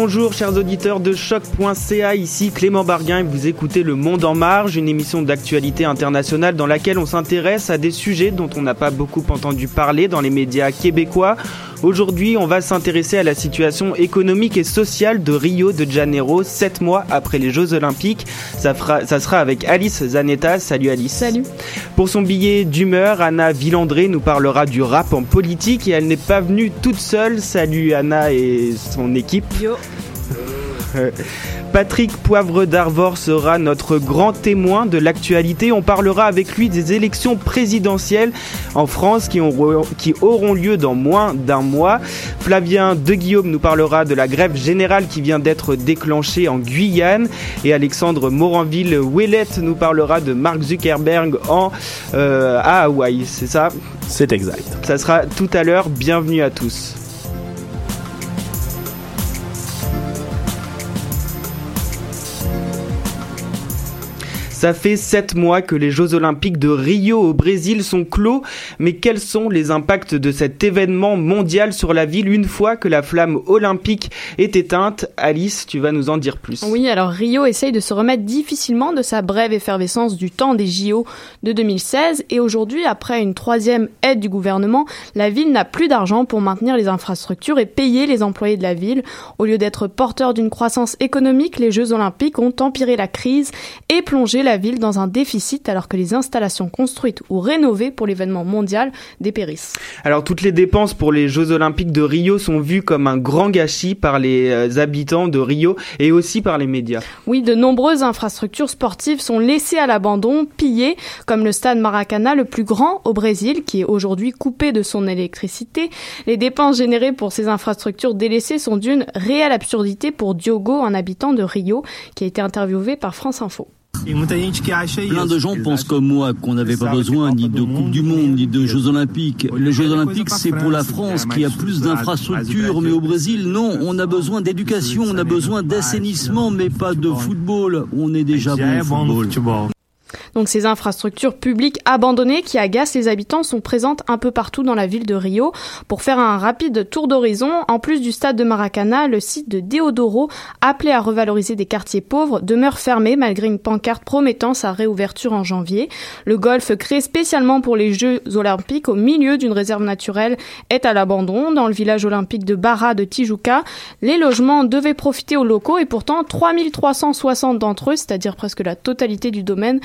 Bonjour chers auditeurs de choc.ca, ici Clément Barguin et vous écoutez Le Monde en Marge, une émission d'actualité internationale dans laquelle on s'intéresse à des sujets dont on n'a pas beaucoup entendu parler dans les médias québécois. Aujourd'hui, on va s'intéresser à la situation économique et sociale de Rio de Janeiro, sept mois après les Jeux Olympiques. Ça, fera, ça sera avec Alice Zanetta. Salut Alice. Salut. Pour son billet d'humeur, Anna Villandré nous parlera du rap en politique et elle n'est pas venue toute seule. Salut Anna et son équipe. Yo. Patrick Poivre d'Arvor sera notre grand témoin de l'actualité. On parlera avec lui des élections présidentielles en France qui, ont, qui auront lieu dans moins d'un mois. Flavien De Guillaume nous parlera de la grève générale qui vient d'être déclenchée en Guyane. Et Alexandre Moranville-Ouellette nous parlera de Mark Zuckerberg en, euh, à Hawaï. C'est ça? C'est exact. Ça sera tout à l'heure. Bienvenue à tous. Ça fait sept mois que les Jeux Olympiques de Rio au Brésil sont clos, mais quels sont les impacts de cet événement mondial sur la ville une fois que la flamme olympique est éteinte? Alice, tu vas nous en dire plus. Oui, alors Rio essaye de se remettre difficilement de sa brève effervescence du temps des JO de 2016 et aujourd'hui, après une troisième aide du gouvernement, la ville n'a plus d'argent pour maintenir les infrastructures et payer les employés de la ville. Au lieu d'être porteur d'une croissance économique, les Jeux Olympiques ont empiré la crise et plongé la ville dans un déficit alors que les installations construites ou rénovées pour l'événement mondial dépérissent. Alors toutes les dépenses pour les Jeux Olympiques de Rio sont vues comme un grand gâchis par les euh, habitants de Rio et aussi par les médias. Oui, de nombreuses infrastructures sportives sont laissées à l'abandon, pillées, comme le stade Maracana, le plus grand au Brésil, qui est aujourd'hui coupé de son électricité. Les dépenses générées pour ces infrastructures délaissées sont d'une réelle absurdité pour Diogo, un habitant de Rio, qui a été interviewé par France Info. Plein de gens pensent comme moi qu'on n'avait pas besoin ni de Coupe du Monde, ni de Jeux Olympiques. Les Jeux Olympiques, c'est pour la France qui a plus d'infrastructures, mais au Brésil, non, on a besoin d'éducation, on a besoin d'assainissement, mais pas de football. On est déjà bon au football. Donc ces infrastructures publiques abandonnées qui agacent les habitants sont présentes un peu partout dans la ville de Rio. Pour faire un rapide tour d'horizon, en plus du stade de Maracana, le site de Deodoro, appelé à revaloriser des quartiers pauvres, demeure fermé malgré une pancarte promettant sa réouverture en janvier. Le golf créé spécialement pour les Jeux olympiques au milieu d'une réserve naturelle est à l'abandon dans le village olympique de Barra de Tijuca. Les logements devaient profiter aux locaux et pourtant 3360 d'entre eux, c'est-à-dire presque la totalité du domaine,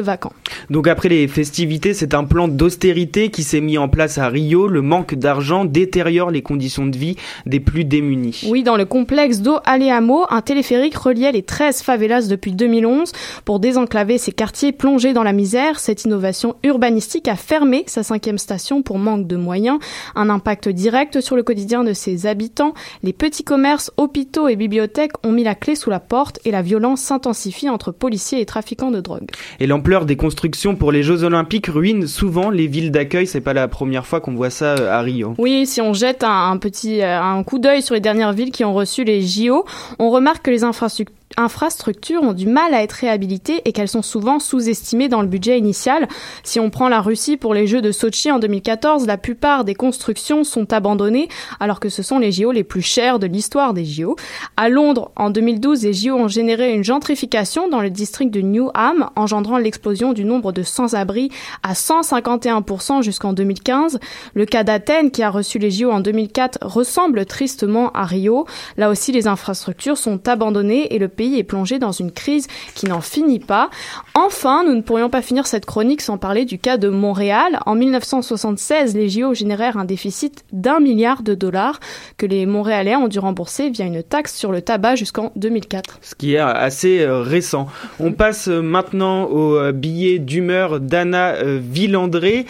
vacants. Donc après les festivités, c'est un plan d'austérité qui s'est mis en place à Rio. Le manque d'argent détériore les conditions de vie des plus démunis. Oui, dans le complexe d'eau Aleamo, un téléphérique reliait les 13 favelas depuis 2011 pour désenclaver ces quartiers plongés dans la misère. Cette innovation urbanistique a fermé sa cinquième station pour manque de moyens. Un impact direct sur le quotidien de ses habitants. Les petits commerces, hôpitaux et bibliothèques ont mis la clé sous la porte et la violence s'intensifie entre policiers et trafiquants de drogue. Et l'ampleur des constructions pour les Jeux Olympiques ruine souvent les villes d'accueil. C'est pas la première fois qu'on voit ça euh, à Rio. Oui, si on jette un, un petit euh, un coup d'œil sur les dernières villes qui ont reçu les JO, on remarque que les infrastructures infrastructures ont du mal à être réhabilitées et qu'elles sont souvent sous-estimées dans le budget initial. Si on prend la Russie pour les Jeux de Sochi en 2014, la plupart des constructions sont abandonnées alors que ce sont les JO les plus chers de l'histoire des JO. À Londres, en 2012, les JO ont généré une gentrification dans le district de Newham, engendrant l'explosion du nombre de sans-abri à 151% jusqu'en 2015. Le cas d'Athènes, qui a reçu les JO en 2004, ressemble tristement à Rio. Là aussi, les infrastructures sont abandonnées et le pays est plongé dans une crise qui n'en finit pas. Enfin, nous ne pourrions pas finir cette chronique sans parler du cas de Montréal. En 1976, les JO générèrent un déficit d'un milliard de dollars que les Montréalais ont dû rembourser via une taxe sur le tabac jusqu'en 2004. Ce qui est assez euh, récent. On passe euh, maintenant au euh, billet d'humeur d'Anna Villandré.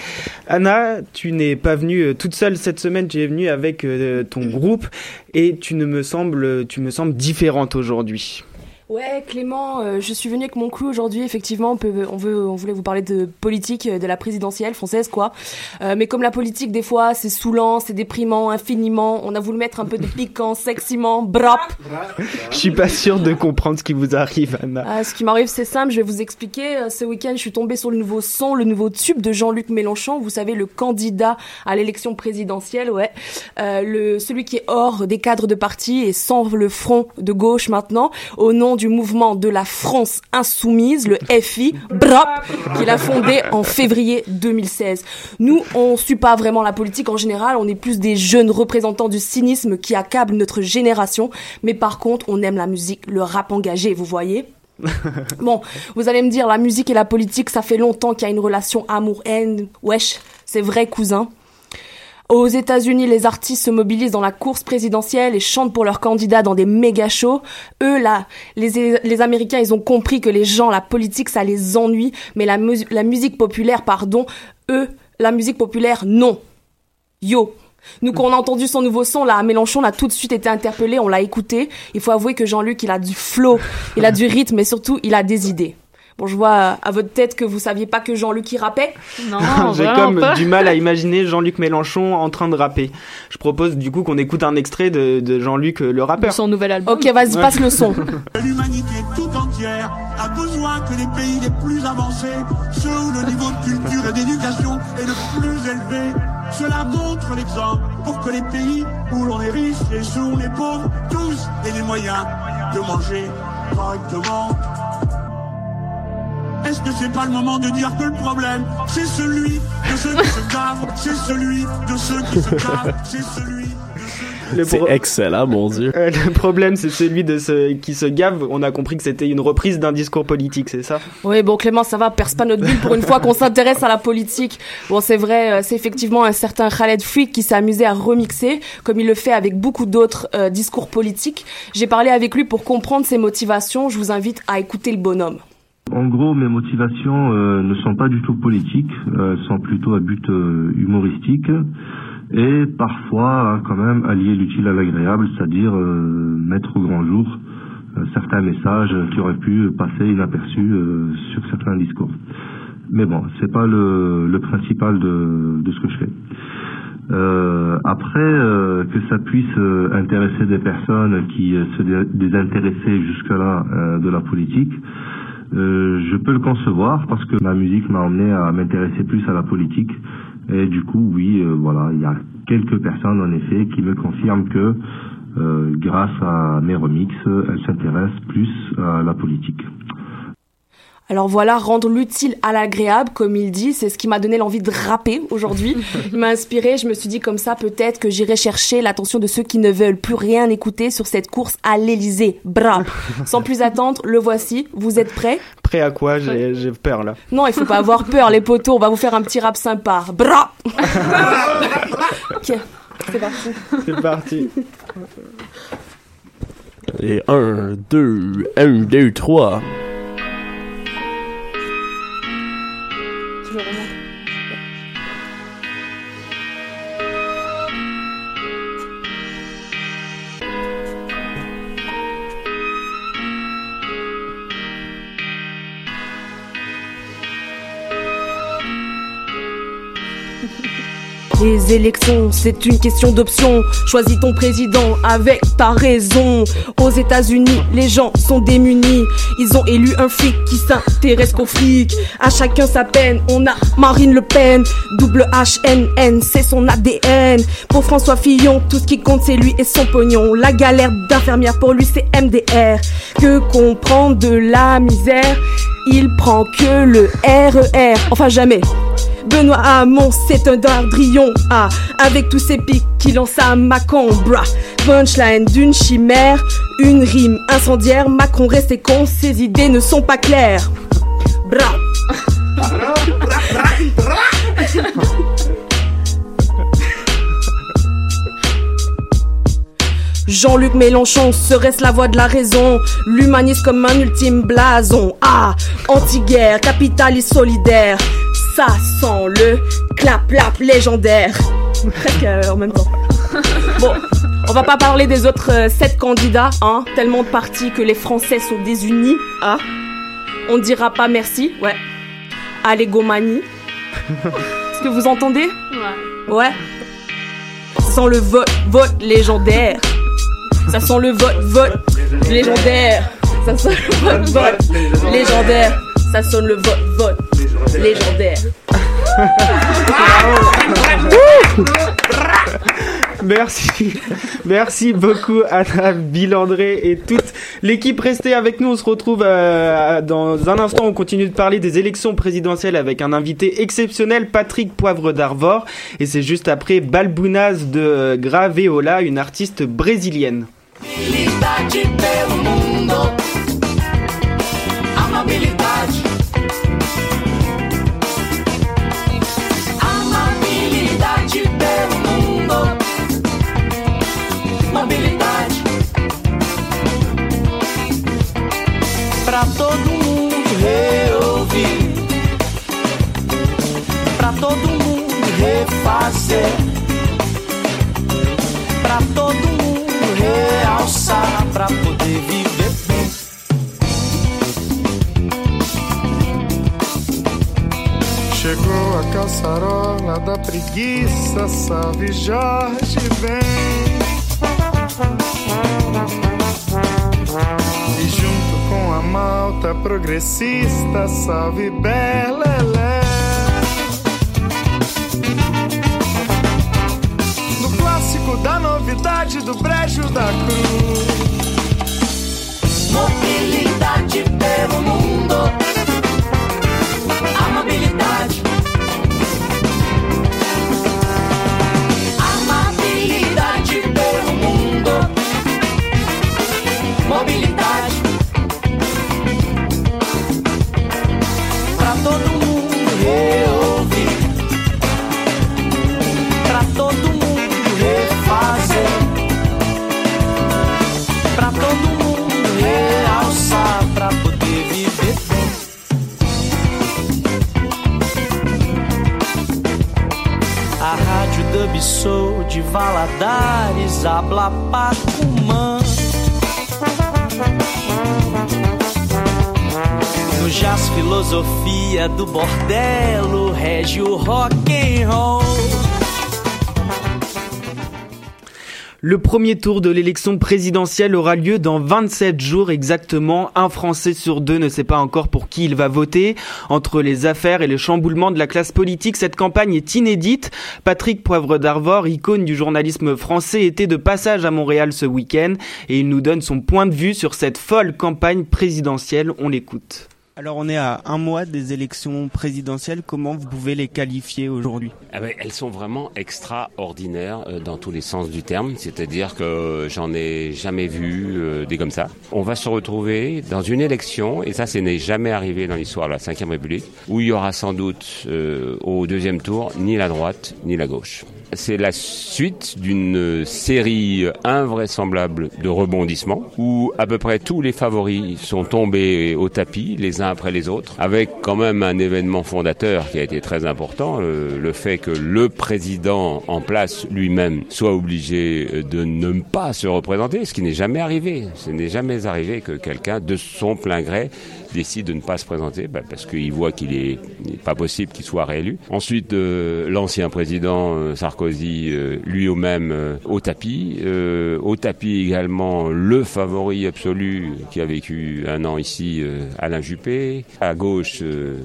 Anna, tu n'es pas venue toute seule cette semaine, tu es venue avec ton groupe et tu ne me sembles, tu me sembles différente aujourd'hui. Ouais, Clément, euh, je suis venue avec mon crew aujourd'hui. Effectivement, on, peut, on, veut, on voulait vous parler de politique, de la présidentielle française, quoi. Euh, mais comme la politique, des fois, c'est saoulant, c'est déprimant, infiniment. On a voulu mettre un peu de piquant, seximent, brap. Je suis pas sûre de comprendre ce qui vous arrive, Anna. Ah, ce qui m'arrive, c'est simple. Je vais vous expliquer. Euh, ce week-end, je suis tombée sur le nouveau son, le nouveau tube de Jean-Luc Mélenchon. Vous savez, le candidat à l'élection présidentielle, ouais. Euh, le celui qui est hors des cadres de parti et sans le front de gauche maintenant, au nom du mouvement de la France insoumise, le FI, BRAP, qu'il a fondé en février 2016. Nous, on suit pas vraiment la politique en général, on est plus des jeunes représentants du cynisme qui accablent notre génération, mais par contre, on aime la musique, le rap engagé, vous voyez bon, vous allez me dire, la musique et la politique, ça fait longtemps qu'il y a une relation amour-haine. Wesh, c'est vrai, cousin. Aux États-Unis, les artistes se mobilisent dans la course présidentielle et chantent pour leurs candidats dans des méga shows. Eux, là, les, les Américains, ils ont compris que les gens, la politique, ça les ennuie, mais la, musique populaire, pardon, eux, la musique populaire, non. Yo, nous, quand on a entendu son nouveau son, là, Mélenchon, on a tout de suite été interpellé, on l'a écouté. Il faut avouer que Jean-Luc, il a du flow, il a du rythme, mais surtout, il a des idées. Bon, je vois à votre tête que vous saviez pas que Jean-Luc y rappait. Non, J'ai comme du mal à imaginer Jean-Luc Mélenchon en train de rapper. Je propose du coup qu'on écoute un extrait de, de Jean-Luc euh, le rappeur. De son nouvel album. Ok, vas-y, Ouais. passe le son. L'humanité tout entière a besoin que les pays les plus avancés, ceux où le niveau de culture et d'éducation est le plus élevé, cela montre l'exemple pour que les pays où l'on est riche et ceux où on est pauvre, tous aient les moyens de manger correctement. Est-ce que c'est pas le moment de dire que le problème, c'est celui de ceux qui se gavent, c'est celui de ceux qui se gavent, c'est celui C'est excellent, mon Dieu. Euh, le problème, c'est celui de ceux qui se gave. On a compris que c'était une reprise d'un discours politique, c'est ça? Oui, bon, Clément, ça va, perce pas notre bulle pour une fois qu'on s'intéresse à la politique. Bon, c'est vrai, euh, c'est effectivement un certain Khaled Freak qui s'est amusé à remixer, comme il le fait avec beaucoup d'autres euh, discours politiques. J'ai parlé avec lui pour comprendre ses motivations. Je vous invite à écouter le bonhomme. En gros, mes motivations euh, ne sont pas du tout politiques, euh, elles sont plutôt à but euh, humoristique et parfois hein, quand même allier l'utile à l'agréable, c'est-à-dire euh, mettre au grand jour certains messages qui auraient pu passer inaperçus sur certains discours. Mais bon, c'est pas le, le principal de, de ce que je fais. Euh, après, euh, que ça puisse euh, intéresser des personnes qui se dé- désintéressaient jusque-là de la politique, Euh, je peux le concevoir parce que ma musique m'a emmené à m'intéresser plus à la politique. Et du coup, oui, euh, voilà, il y a quelques personnes en effet qui me confirment que euh, grâce à mes remixes, elles s'intéressent plus à la politique. Alors voilà, rendre l'utile à l'agréable, comme il dit, c'est ce qui m'a donné l'envie de rapper aujourd'hui. Il m'a inspiré, je me suis dit comme ça, peut-être que j'irai chercher l'attention de ceux qui ne veulent plus rien écouter sur cette course à l'Elysée. Bra Sans plus attendre, le voici. Vous êtes prêts? Prêt à quoi? J'ai j'ai peur là. Non, il faut pas avoir peur, les poteaux. On va vous faire un petit rap sympa. Bra Ok, c'est parti. C'est parti. Et 1, 2, 1, 2, 3. Les élections, c'est une question d'option. Choisis ton président avec ta raison. Aux États-Unis, les gens sont démunis. Ils ont élu un flic qui s'intéresse qu'au flic. À chacun sa peine. On a Marine Le Pen, double HNN, c'est son ADN. Pour François Fillon, tout ce qui compte c'est lui et son pognon. La galère d'infirmière pour lui c'est MDR. Que comprend de la misère? Il prend que le RER. Enfin jamais. Benoît Hamon, c'est un dardrion. Ah, avec tous ces pics qui lancent à Macron, bra. Punchline d'une chimère, une rime incendiaire. Macron restait con, ses idées ne sont pas claires. Bra. Jean-Luc Mélenchon serait-ce la voix de la raison? L'humanisme comme un ultime blason. Ah, anti-guerre, capitaliste solidaire. Ça sent le clap-clap légendaire. Presque euh, en même temps. Bon, on va pas parler des autres euh, sept candidats, hein. Tellement de partis que les Français sont désunis, ah. On dira pas merci, ouais. À l'égomanie Est-ce que vous entendez? Ouais. Ouais. Sent le vote, vote légendaire ça sent le vote, vote légendaire. Ça sent le vote, vote légendaire. Ça sonne le vote, vote légendaire. Merci, merci beaucoup Anna Bilandré et toute l'équipe restée avec nous. On se retrouve euh, dans un instant. On continue de parler des élections présidentielles avec un invité exceptionnel, Patrick Poivre d'Arvor. Et c'est juste après Balbunaz de Graveola, une artiste brésilienne. Refazer. Pra todo mundo realçar. Pra poder viver bem. Chegou a caçarola da preguiça, salve Jorge vem. E junto com a malta progressista, salve Belelé. Novidade do brejo da cruz. Mobilidade pelo mundo. Valadares, Habla Pacumã. No Jazz Filosofia do Bordelo, rege o rock and roll. Le premier tour de l'élection présidentielle aura lieu dans 27 jours exactement. Un Français sur deux ne sait pas encore pour qui il va voter. Entre les affaires et le chamboulement de la classe politique, cette campagne est inédite. Patrick Poivre d'Arvor, icône du journalisme français, était de passage à Montréal ce week-end et il nous donne son point de vue sur cette folle campagne présidentielle. On l'écoute. Alors on est à un mois des élections présidentielles, comment vous pouvez les qualifier aujourd'hui? Ah ben, Elles sont vraiment extraordinaires euh, dans tous les sens du terme, c'est-à-dire que j'en ai jamais vu euh, des comme ça. On va se retrouver dans une élection, et ça ce n'est jamais arrivé dans l'histoire de la Ve République, où il y aura sans doute euh, au deuxième tour ni la droite ni la gauche. C'est la suite d'une série invraisemblable de rebondissements où à peu près tous les favoris sont tombés au tapis les uns après les autres, avec quand même un événement fondateur qui a été très important, le, le fait que le président en place lui-même soit obligé de ne pas se représenter, ce qui n'est jamais arrivé. Ce n'est jamais arrivé que quelqu'un de son plein gré décide de ne pas se présenter bah, parce qu'il voit qu'il est, pas possible qu'il soit réélu. Ensuite, euh, l'ancien président euh, Sarkozy, euh, lui au même au tapis. au tapis également le favori absolu qui a vécu un an ici, Alain Juppé. À gauche,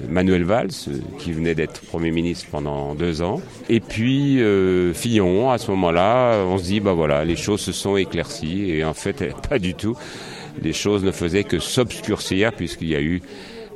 Manuel Valls, qui venait d'être Premier ministre pendant deux ans. Et puis Fillon, à ce moment-là, on se dit, bah voilà, les choses se sont éclaircies et en fait, pas du tout les choses ne faisaient que s'obscurcir puisqu'il y a eu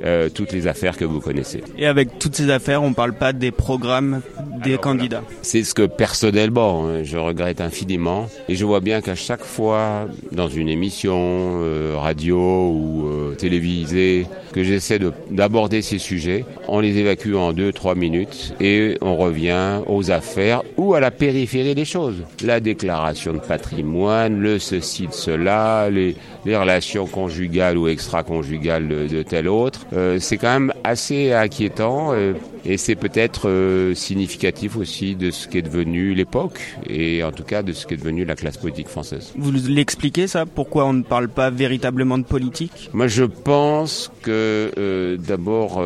euh, toutes les affaires que vous connaissez. Et avec toutes ces affaires, on ne parle pas des programmes des candidats. C'est ce que personnellement hein, je regrette infiniment. Et je vois bien qu'à chaque fois, dans une émission euh, radio ou euh, télévisée, que j'essaie d'aborder ces sujets, on les évacue en deux, trois minutes et on revient aux affaires ou à la périphérie des choses. La déclaration de patrimoine, le ceci, de cela, les, les relations conjugales ou extra-conjugales de, de tel autre. Euh, c'est quand même assez inquiétant euh, et c'est peut-être euh, significatif aussi de ce qu'est devenu l'époque et en tout cas de ce qu'est devenu la classe politique française. Vous l'expliquez ça? Pourquoi on ne parle pas véritablement de politique? Moi je pense que d'abord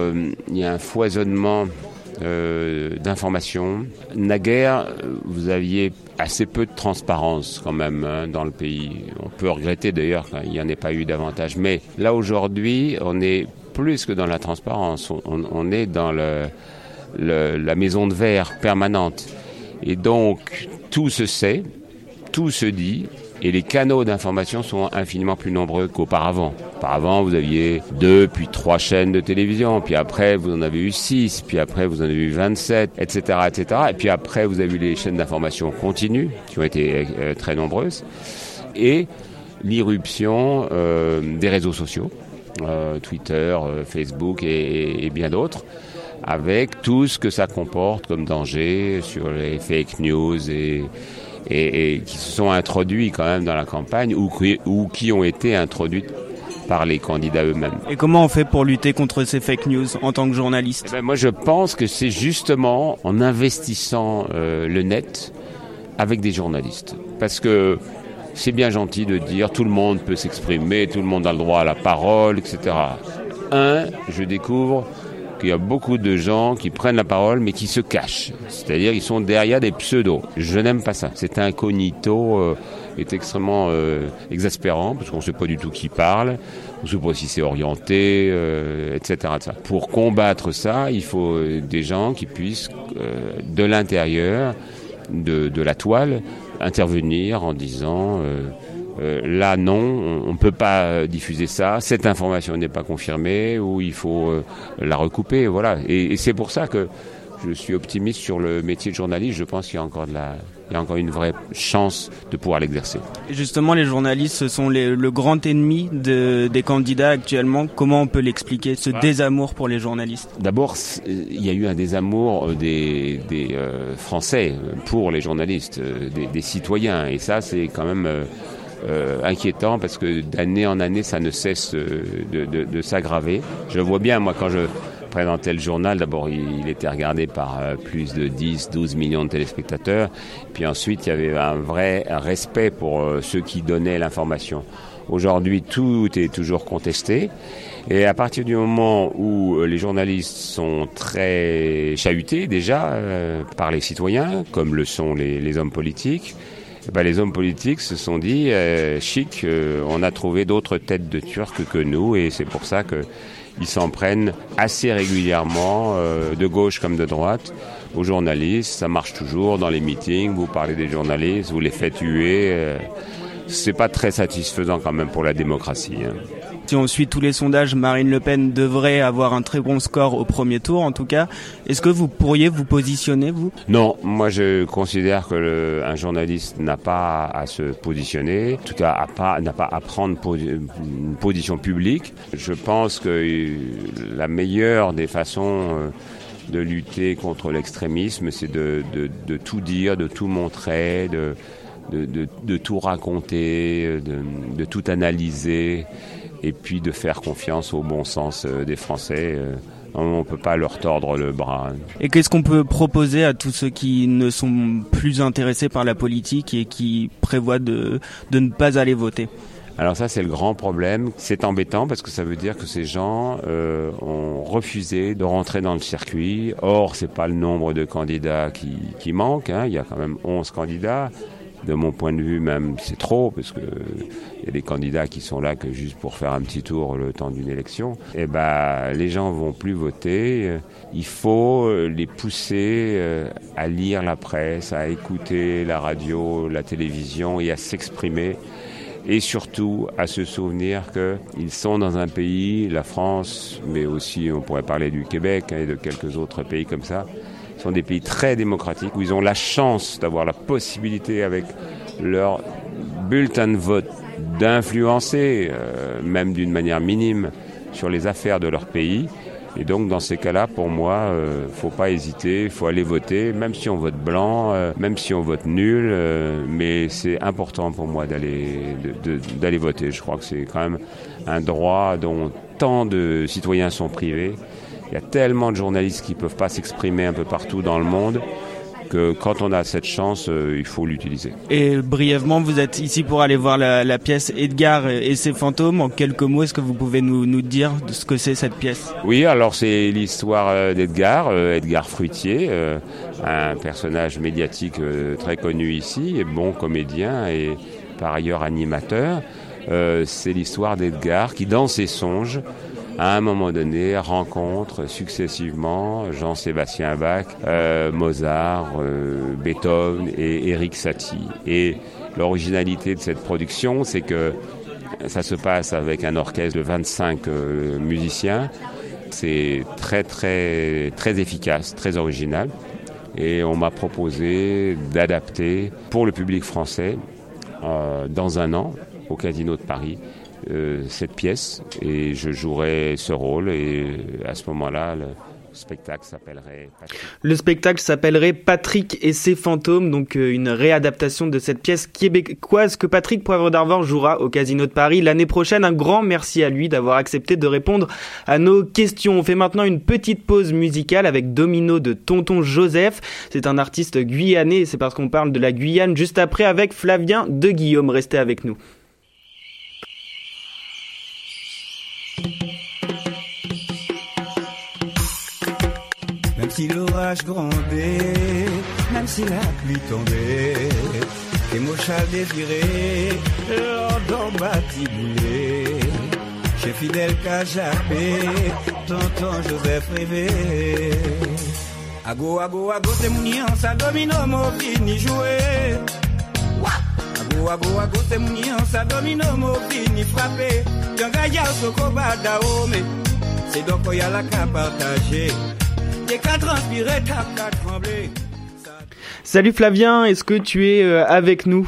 il y a un foisonnement euh, d'informations. Naguère, vous aviez assez peu de transparence quand même hein, dans le pays. On peut regretter d'ailleurs qu'il n'y en ait pas eu davantage. Mais là aujourd'hui, on est plus que dans la transparence. On, est dans la maison de verre permanente. Et donc, tout se sait, tout se dit, et les canaux d'information sont infiniment plus nombreux qu'auparavant. Auparavant, vous aviez deux, puis trois chaînes de télévision, puis après, vous en avez eu six, puis après, vous en avez eu 27, etc., etc. Et puis après, vous avez eu les chaînes d'information continues, qui ont été euh, très nombreuses, et l'irruption euh, des réseaux sociaux, euh, Twitter, Facebook et, et bien d'autres avec tout ce que ça comporte comme danger sur les fake news et, et, qui se sont introduits quand même dans la campagne ou, ou qui ont été introduites par les candidats eux-mêmes. Et comment on fait pour lutter contre ces fake news en tant que journaliste eh ben, Moi je pense que c'est justement en investissant euh, le net avec des journalistes. Parce que c'est bien gentil de dire tout le monde peut s'exprimer, tout le monde a le droit à la parole, etc. Un, je découvre il y a beaucoup de gens qui prennent la parole mais qui se cachent. C'est-à-dire ils sont derrière des pseudos. Je n'aime pas ça. Cet incognito euh, est extrêmement euh, exaspérant parce qu'on ne sait pas du tout qui parle, on ne sait pas si c'est orienté, euh, etc., Pour combattre ça, il faut des gens qui puissent, de l'intérieur de, la toile, intervenir en disant euh, là, non, on ne peut pas euh, diffuser ça. Cette information n'est pas confirmée ou il faut euh, la recouper. Voilà. Et, c'est pour ça que je suis optimiste sur le métier de journaliste. Je pense qu'il y a encore de la, il y a encore une vraie chance de pouvoir l'exercer. Justement, les journalistes, ce sont le grand ennemi de, des candidats actuellement. Comment on peut l'expliquer, ce désamour pour les journalistes? D'abord, il y a eu un désamour des, des Français pour les journalistes, des, des, citoyens. Et ça, c'est quand même euh, inquiétant parce que d'année en année, ça ne cesse euh, de, de, de s'aggraver. Je vois bien, moi, quand je présentais le journal, d'abord, il, était regardé par euh, plus de 10, 12 millions de téléspectateurs. Puis ensuite, il y avait un vrai respect pour ceux qui donnaient l'information. Aujourd'hui, tout est toujours contesté. Et à partir du moment où les journalistes sont très chahutés déjà par les citoyens, comme le sont les, les hommes politiques, ben, les hommes politiques se sont dit euh, chic, euh, on a trouvé d'autres têtes de Turcs que nous et c'est pour ça que ils s'en prennent assez régulièrement, euh, de gauche comme de droite, aux journalistes. Ça marche toujours dans les meetings. Vous parlez des journalistes, vous les faites tuer. Euh, c'est pas très satisfaisant quand même pour la démocratie. hein. Si on suit tous les sondages, Marine Le Pen devrait avoir un très bon score au premier tour, en tout cas. Est-ce que vous pourriez vous positionner, vous? Non, moi je considère que un journaliste n'a pas à se positionner, en tout cas n'a pas à prendre une position publique. Je pense que euh, la meilleure des façons euh, de lutter contre l'extrémisme, c'est de, tout dire, de tout montrer, de, tout raconter, de tout analyser, et puis de faire confiance au bon sens euh, des Français. Euh, On ne peut pas leur tordre le bras. Et qu'est-ce qu'on peut proposer à tous ceux qui ne sont plus intéressés par la politique et qui prévoient de, de ne pas aller voter? Alors ça, c'est le grand problème. C'est embêtant parce que ça veut dire que ces gens euh, ont refusé de rentrer dans le circuit. Or, c'est pas le nombre de candidats qui, qui manque. hein. Il y a quand même 11 candidats. De mon point de vue, même, c'est trop parce que il y a des candidats qui sont là que juste pour faire un petit tour le temps d'une élection. Et ben, les gens vont plus voter. Il faut les pousser euh, à lire la presse, à écouter la radio, la télévision et à s'exprimer et surtout à se souvenir qu'ils sont dans un pays, la France, mais aussi on pourrait parler du Québec hein, et de quelques autres pays comme ça, sont des pays très démocratiques où ils ont la chance d'avoir la possibilité avec leur bulletin de vote d'influencer, euh, même d'une manière minime, sur les affaires de leur pays. Et donc dans ces cas-là, pour moi, euh, faut pas hésiter, faut aller voter, même si on vote blanc, euh, même si on vote nul, euh, mais c'est important pour moi d'aller d'aller voter. Je crois que c'est quand même un droit dont tant de citoyens sont privés. Il y a tellement de journalistes qui peuvent pas s'exprimer un peu partout dans le monde que quand on a cette chance, euh, il faut l'utiliser. Et brièvement, vous êtes ici pour aller voir la, la pièce Edgar et ses fantômes. En quelques mots, est-ce que vous pouvez nous, nous dire de ce que c'est cette pièce? Oui, alors c'est l'histoire euh, d'Edgar, euh, Edgar Fruitier, euh, un personnage médiatique très connu ici, et bon comédien et par ailleurs animateur. C'est l'histoire d'Edgar qui, dans ses songes, à un moment donné, rencontre successivement Jean-Sébastien Bach, euh, Mozart, euh, Beethoven et Eric Satie. Et l'originalité de cette production, c'est que ça se passe avec un orchestre de 25 euh, musiciens. C'est très très très efficace, très original. Et on m'a proposé d'adapter pour le public français dans un an au Casino de Paris cette pièce et je jouerai ce rôle et à ce moment-là le spectacle s'appellerait Patrick. Le spectacle s'appellerait Patrick et ses fantômes, donc euh, une réadaptation de cette pièce québécoise que Patrick Poivre d'Arvor jouera au Casino de Paris l'année prochaine. Un grand merci à lui d'avoir accepté de répondre à nos questions. On fait maintenant une petite pause musicale avec Domino de Tonton Joseph. C'est un artiste guyanais c'est parce qu'on parle de la Guyane juste après avec Flavien de Guillaume. Restez avec nous. Si l'orage grondait, même si la pluie tombait, et mon chat désiré, l'ordre batiboulé, chez Fidèle Cajapé, tonton Joseph rêvé. Ago, ago, ago, c'est mon ça domino, mon fini jouer. Ago, ago, ago, c'est mon ça domino, mon fini frapper. Yanga ya soko badaome, c'est donc qu'il y a la qu'à partager. T'es qu'à transpirer, t'as qu'à trembler. Salut Flavien, est-ce que tu es euh, avec nous?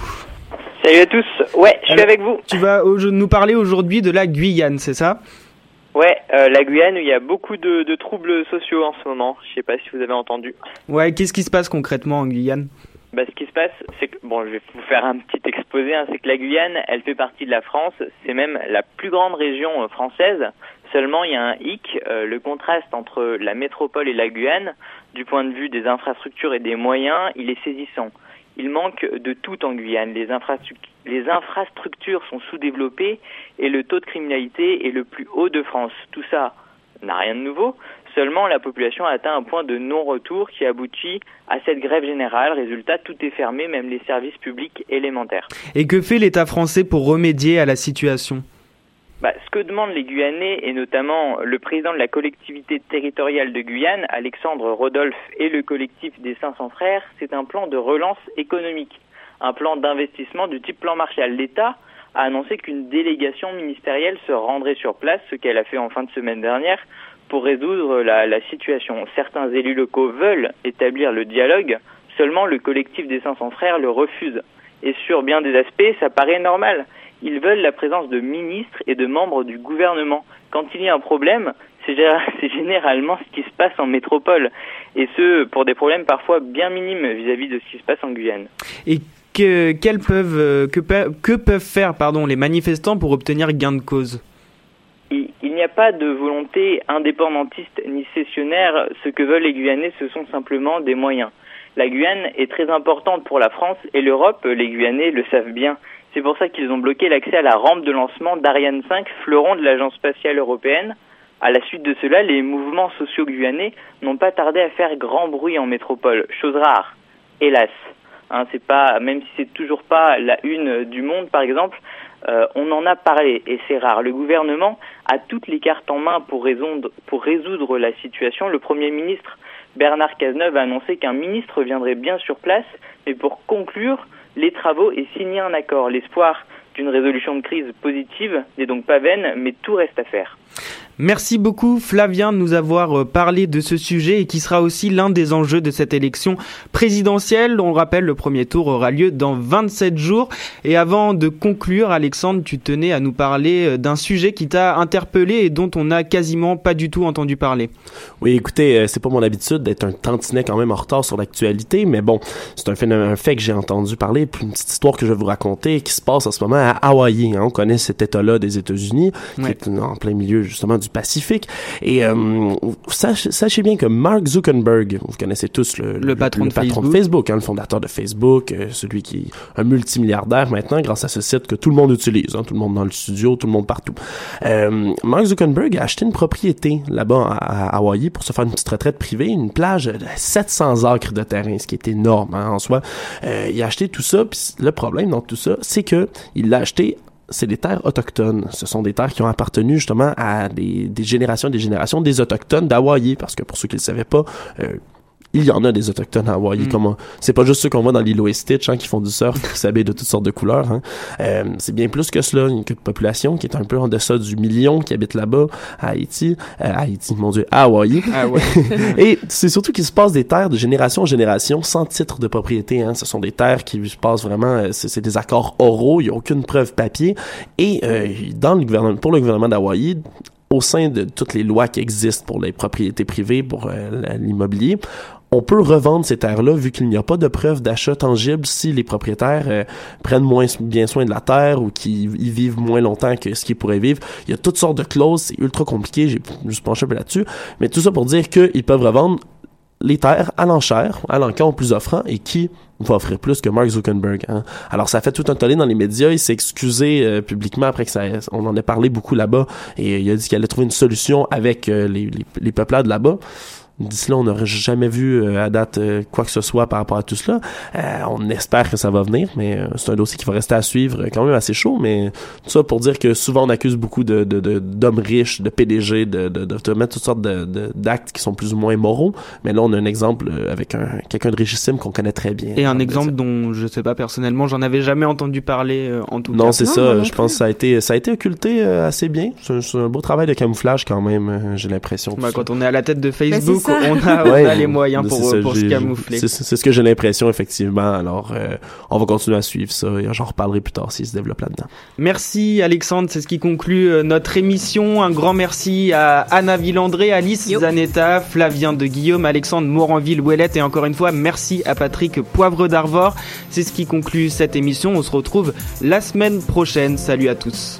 Salut à tous, ouais, je suis avec vous. Tu vas nous parler aujourd'hui de la Guyane, c'est ça? Ouais, euh, la Guyane il y a beaucoup de, de troubles sociaux en ce moment. Je sais pas si vous avez entendu. Ouais, qu'est-ce qui se passe concrètement en Guyane? Bah, ce qui se passe, c'est que, bon, je vais vous faire un petit exposé, hein, c'est que la Guyane, elle fait partie de la France, c'est même la plus grande région euh, française. Seulement, il y a un hic, euh, le contraste entre la métropole et la Guyane, du point de vue des infrastructures et des moyens, il est saisissant. Il manque de tout en Guyane. Les, infrastruc- les infrastructures sont sous-développées et le taux de criminalité est le plus haut de France. Tout ça n'a rien de nouveau. Seulement, la population a atteint un point de non-retour qui aboutit à cette grève générale. Résultat, tout est fermé, même les services publics élémentaires. Et que fait l'État français pour remédier à la situation? Bah, ce que demandent les Guyanais et notamment le président de la collectivité territoriale de Guyane, Alexandre Rodolphe, et le collectif des 500 frères, c'est un plan de relance économique, un plan d'investissement du type plan Marshall. L'État a annoncé qu'une délégation ministérielle se rendrait sur place, ce qu'elle a fait en fin de semaine dernière, pour résoudre la, la situation. Certains élus locaux veulent établir le dialogue, seulement le collectif des 500 frères le refuse. Et sur bien des aspects, ça paraît normal ils veulent la présence de ministres et de membres du gouvernement. Quand il y a un problème, c'est généralement ce qui se passe en métropole, et ce, pour des problèmes parfois bien minimes vis-à-vis de ce qui se passe en Guyane. Et que, peuvent, euh, que, que peuvent faire pardon, les manifestants pour obtenir gain de cause? Il, il n'y a pas de volonté indépendantiste ni cessionnaire. Ce que veulent les Guyanais, ce sont simplement des moyens. La Guyane est très importante pour la France et l'Europe, les Guyanais le savent bien. C'est pour ça qu'ils ont bloqué l'accès à la rampe de lancement d'Ariane 5, fleuron de l'Agence spatiale européenne. À la suite de cela, les mouvements sociaux guyanais n'ont pas tardé à faire grand bruit en métropole, chose rare, hélas. Hein, c'est pas, même si c'est toujours pas la une du monde, par exemple, euh, on en a parlé et c'est rare. Le gouvernement a toutes les cartes en main pour pour résoudre la situation. Le Premier ministre Bernard Cazeneuve a annoncé qu'un ministre viendrait bien sur place, mais pour conclure, les travaux et signer un accord. L'espoir d'une résolution de crise positive n'est donc pas vaine, mais tout reste à faire. Merci beaucoup Flavien de nous avoir euh, parlé de ce sujet et qui sera aussi l'un des enjeux de cette élection présidentielle. On le rappelle, le premier tour aura lieu dans 27 jours. Et avant de conclure, Alexandre, tu tenais à nous parler euh, d'un sujet qui t'a interpellé et dont on n'a quasiment pas du tout entendu parler. Oui, écoutez, euh, c'est pas mon habitude d'être un tantinet quand même en retard sur l'actualité, mais bon, c'est un, fait, un fait que j'ai entendu parler, puis une petite histoire que je vais vous raconter qui se passe en ce moment à Hawaï. Hein. On connaît cet état-là des États-Unis, qui est en plein milieu justement du du Pacifique. Et euh, sachez, bien que Mark Zuckerberg, vous connaissez tous le, patron, de, Facebook. Facebook, hein, le fondateur de Facebook, euh, celui qui est un multimilliardaire maintenant grâce à ce site que tout le monde utilise, hein, tout le monde dans le studio, tout le monde partout. Euh, Mark Zuckerberg a acheté une propriété là-bas à, Hawaï pour se faire une petite retraite privée, une plage de 700 acres de terrain, ce qui est énorme hein, en soi. Euh, il a acheté tout ça, puis le problème dans tout ça, c'est que il l'a acheté c'est des terres autochtones. Ce sont des terres qui ont appartenu justement à des, générations et des générations des autochtones d'Hawaï, parce que pour ceux qui ne le savaient pas, euh, il y en a des autochtones à Hawaï. Mm. c'est pas juste ceux qu'on voit dans l'îlot et Stitch hein, qui font du surf, qui s'habillent de toutes sortes de couleurs. Hein. Euh, c'est bien plus que cela. Une population qui est un peu en deçà du million qui habite là-bas à Haïti, euh, Haïti, mon Dieu, à Hawaï. Ah ouais. et c'est surtout qu'il se passe des terres de génération en génération sans titre de propriété. Hein. Ce sont des terres qui se passent vraiment, euh, c'est des accords oraux. Il y a aucune preuve papier. Et euh, dans le gouvernement, pour le gouvernement d'Hawaï, au sein de toutes les lois qui existent pour les propriétés privées, pour l'immobilier, on peut revendre ces terres-là vu qu'il n'y a pas de preuve d'achat tangible si les propriétaires euh, prennent moins bien soin de la terre ou qu'ils vivent moins longtemps que ce qu'ils pourraient vivre. Il y a toutes sortes de clauses, c'est ultra compliqué, j'ai juste penché un peu là-dessus, mais tout ça pour dire qu'ils peuvent revendre les terres à l'enchère, à l'encan plus offrant et qui va offrir plus que Mark Zuckerberg. Hein. Alors ça fait tout un tollé dans les médias. Il s'est excusé euh, publiquement après que ça, on en ait parlé beaucoup là-bas et il a dit qu'il allait trouver une solution avec euh, les peuplades là-bas. D'ici là, on n'aurait jamais vu euh, à date euh, quoi que ce soit par rapport à tout cela. Euh, on espère que ça va venir, mais c'est un dossier qui va rester à suivre quand même assez chaud. Mais tout ça pour dire que souvent on accuse beaucoup de, d'hommes riches, de PDG, de, de, de, mettre toutes sortes d'actes qui sont plus ou moins moraux. Mais là, on a un exemple avec un, quelqu'un de richissime qu'on connaît très bien. Et un exemple dont je sais pas personnellement, j'en avais jamais entendu parler en tout non, cas. C'est non, c'est ça. Je pense que ça a été, ça a été occulté assez bien. C'est un, beau travail de camouflage quand même. j'ai l'impression. Bah, quand on est à la tête de ben, Facebook on a, les moyens pour, pour se camoufler. C'est ce que j'ai l'impression, effectivement. Alors, euh, on va continuer à suivre ça et j'en reparlerai plus tard s'il se développe là-dedans. Merci, Alexandre. C'est ce qui conclut euh, notre émission. Un grand merci à Anna Villandré, Alice Zanetta, Flavien de Guillaume, Alexandre Moranville-Ouellette et encore une fois, merci à Patrick Poivre d'Arvor. C'est ce qui conclut cette émission. On se retrouve la semaine prochaine. Salut à tous.